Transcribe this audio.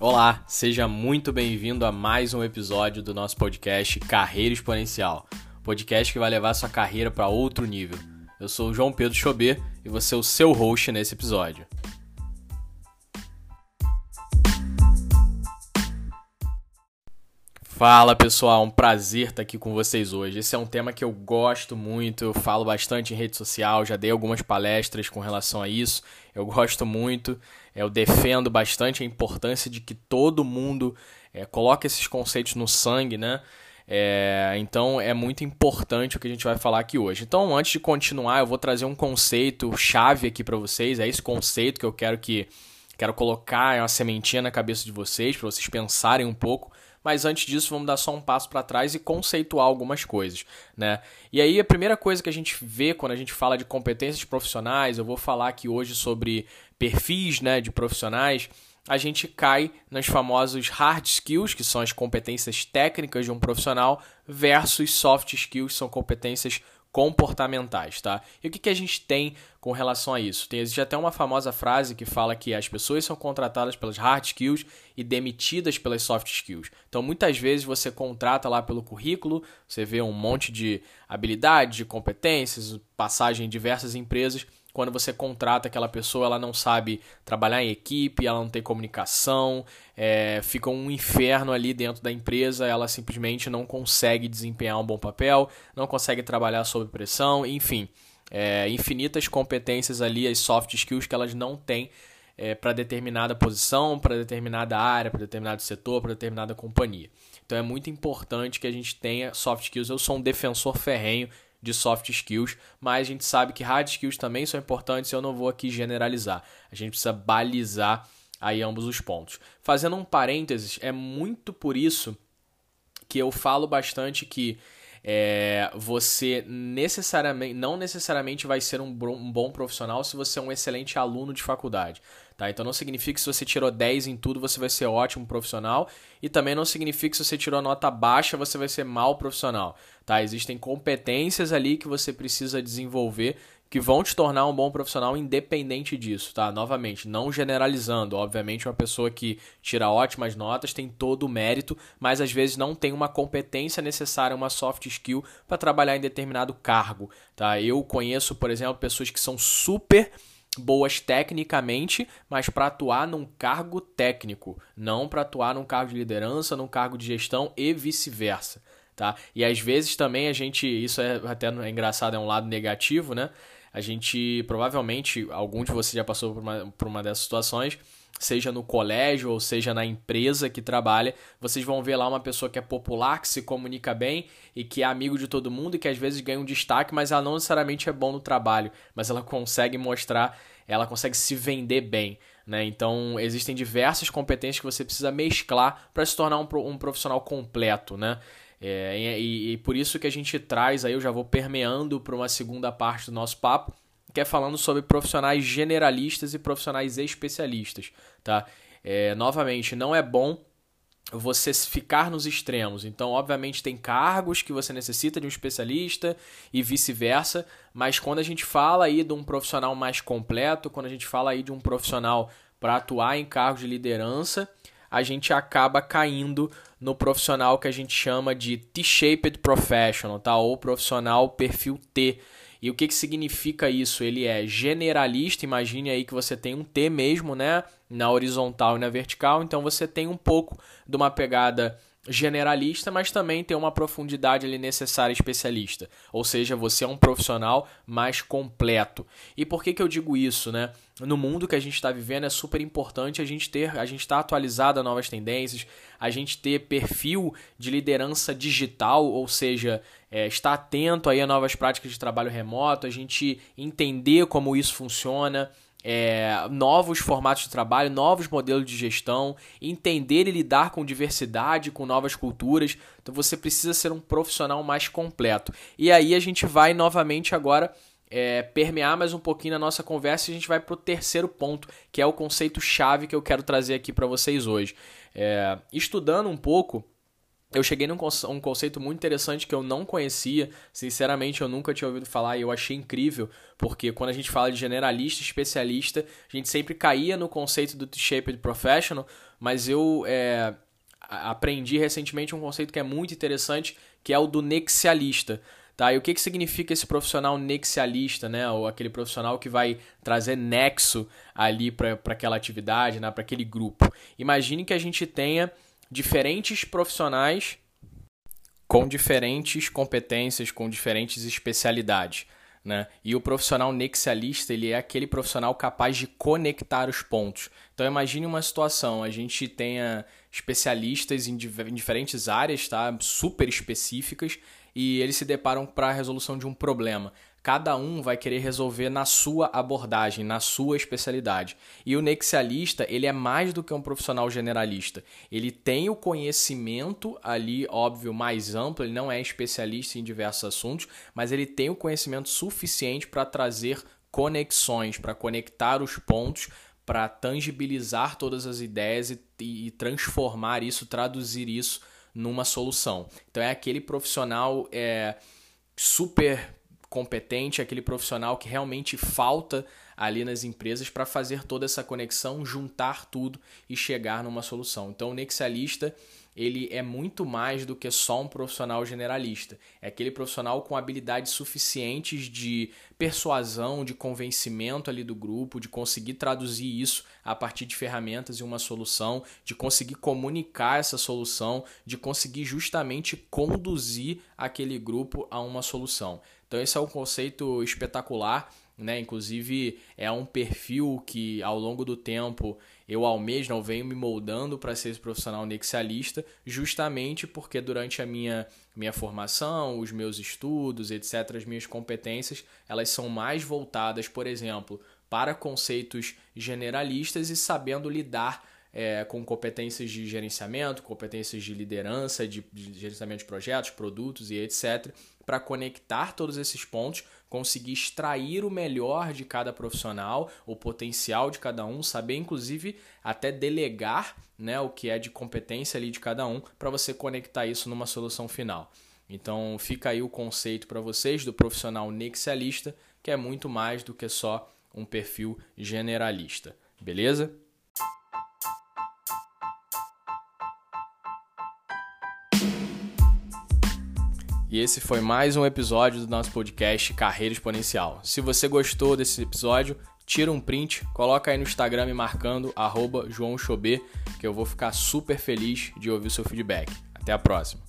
Olá, seja muito bem-vindo a mais um episódio do nosso podcast Carreira Exponencial, podcast que vai levar sua carreira para outro nível. Eu sou o João Pedro Chobê e vou ser o seu host nesse episódio. Fala pessoal, um prazer estar aqui com vocês hoje. Esse é um tema que eu gosto muito, eu falo bastante em rede social, já dei algumas palestras com relação a isso. Eu gosto muito, eu defendo bastante a importância de que todo mundo é, coloque esses conceitos no sangue, né? É, então é muito importante o que a gente vai falar aqui hoje. Então, antes de continuar, eu vou trazer um conceito chave aqui para vocês. É esse conceito que eu quero que quero colocar uma sementinha na cabeça de vocês para vocês pensarem um pouco mas antes disso vamos dar só um passo para trás e conceituar algumas coisas, né? E aí a primeira coisa que a gente vê quando a gente fala de competências profissionais, eu vou falar aqui hoje sobre perfis, né, de profissionais, a gente cai nos famosos hard skills, que são as competências técnicas de um profissional, versus soft skills, que são competências comportamentais, tá? E o que, que a gente tem com relação a isso? Tem, existe até uma famosa frase que fala que as pessoas são contratadas pelas hard skills e demitidas pelas soft skills. Então, muitas vezes você contrata lá pelo currículo, você vê um monte de habilidades, de competências, passagem em diversas empresas, quando você contrata aquela pessoa, ela não sabe trabalhar em equipe, ela não tem comunicação, é, fica um inferno ali dentro da empresa, ela simplesmente não consegue desempenhar um bom papel, não consegue trabalhar sob pressão, enfim, é, infinitas competências ali, as soft skills que elas não têm é, para determinada posição, para determinada área, para determinado setor, para determinada companhia. Então é muito importante que a gente tenha soft skills. Eu sou um defensor ferrenho de soft skills, mas a gente sabe que hard skills também são importantes eu não vou aqui generalizar. A gente precisa balizar aí ambos os pontos. Fazendo um parênteses, é muito por isso que eu falo bastante que é, você necessariamente não necessariamente vai ser um, bom profissional se você é um excelente aluno de faculdade. Tá? Então não significa que se você tirou 10 em tudo você vai ser ótimo profissional e também não significa que se você tirou nota baixa você vai ser mal profissional. Tá? Existem competências ali que você precisa desenvolver que vão te tornar um bom profissional independente disso, tá? Novamente, não generalizando. Obviamente, uma pessoa que tira ótimas notas tem todo o mérito, mas às vezes não tem uma competência necessária, uma soft skill para trabalhar em determinado cargo, tá? Eu conheço, por exemplo, pessoas que são super boas tecnicamente, mas para atuar num cargo técnico, não para atuar num cargo de liderança, num cargo de gestão e vice-versa. Tá? E às vezes também a gente, isso é até é engraçado, é um lado negativo, né? A gente, provavelmente, algum de vocês já passou por uma, por uma dessas situações, seja no colégio ou seja na empresa que trabalha, vocês vão ver lá uma pessoa que é popular, que se comunica bem e que é amigo de todo mundo e que às vezes ganha um destaque, mas ela não necessariamente é bom no trabalho, mas ela consegue mostrar, ela consegue se vender bem. Né? Então, existem diversas competências que você precisa mesclar para se tornar um, profissional completo. Né? É, e, e, por isso que a gente traz, aí eu já vou permeando para uma segunda parte do nosso papo, que é falando sobre profissionais generalistas e profissionais especialistas. Tá? É, novamente, não é bom você ficar nos extremos. Então, obviamente, tem cargos que você necessita de um especialista e vice-versa, mas quando a gente fala aí de um profissional mais completo, quando a gente fala aí de um profissional para atuar em cargos de liderança, a gente acaba caindo no profissional que a gente chama de T-shaped professional, tá? Ou profissional perfil T. E o que, que significa isso? Ele é generalista, imagine aí que você tem um T mesmo, né? Na horizontal e na vertical, então você tem um pouco de uma pegada generalista, mas também tem uma profundidade ali necessária especialista. Ou seja, você é um profissional mais completo. E por que, que eu digo isso, né? No mundo que a gente está vivendo é super importante a gente ter, a gente estar tá atualizado a novas tendências, a gente ter perfil de liderança digital, ou seja, é, estar atento aí a novas práticas de trabalho remoto, a gente entender como isso funciona, é, novos formatos de trabalho, novos modelos de gestão, entender e lidar com diversidade, com novas culturas. Então você precisa ser um profissional mais completo. E aí a gente vai novamente agora é, permear mais um pouquinho na nossa conversa e a gente vai para o terceiro ponto, que é o conceito chave que eu quero trazer aqui para vocês hoje. É, estudando um pouco eu cheguei num um conceito muito interessante que eu não conhecia, sinceramente eu nunca tinha ouvido falar e eu achei incrível, porque quando a gente fala de generalista, especialista, a gente sempre caía no conceito do T-shaped professional, mas eu é, aprendi recentemente um conceito que é muito interessante, que é o do nexialista. Tá? E o que, que significa esse profissional nexialista, né? Ou aquele profissional que vai trazer nexo ali para aquela atividade, né? para aquele grupo. Imagine que a gente tenha diferentes profissionais com diferentes competências, com diferentes especialidades. Né? E o profissional nexialista, ele é aquele profissional capaz de conectar os pontos. Então imagine uma situação, a gente tenha especialistas em, em diferentes áreas, tá? super específicas, e eles se deparam para a resolução de um problema cada um vai querer resolver na sua abordagem, na sua especialidade. E o nexialista, ele é mais do que um profissional generalista. Ele tem o conhecimento ali, óbvio, mais amplo, ele não é especialista em diversos assuntos, mas ele tem o conhecimento suficiente para trazer conexões, para conectar os pontos, para tangibilizar todas as ideias e, e transformar isso, traduzir isso numa solução. Então é aquele profissional é, super competente, aquele profissional que realmente falta ali nas empresas para fazer toda essa conexão, juntar tudo e chegar numa solução. Então, o Nexialista ele é muito mais do que só um profissional generalista. É aquele profissional com habilidades suficientes de persuasão, de convencimento ali do grupo, de conseguir traduzir isso a partir de ferramentas e uma solução, de conseguir comunicar essa solução, de conseguir justamente conduzir aquele grupo a uma solução. Então esse é um conceito espetacular, né? Inclusive é um perfil que ao longo do tempo eu ao mesmo não venho me moldando para ser esse profissional nexialista, justamente porque durante a minha minha formação, os meus estudos, etc, as minhas competências, elas são mais voltadas, por exemplo, para conceitos generalistas e sabendo lidar é, com competências de gerenciamento, competências de liderança, de, de gerenciamento de projetos, produtos e etc para conectar todos esses pontos, conseguir extrair o melhor de cada profissional, o potencial de cada um, saber inclusive até delegar né, o que é de competência ali de cada um para você conectar isso numa solução final. Então fica aí o conceito para vocês do profissional nexialista, que é muito mais do que só um perfil generalista. Beleza? E esse foi mais um episódio do nosso podcast Carreira Exponencial. Se você gostou desse episódio, tira um print, coloca aí no Instagram me marcando @joãochobê, que eu vou ficar super feliz de ouvir o seu feedback. Até a próxima.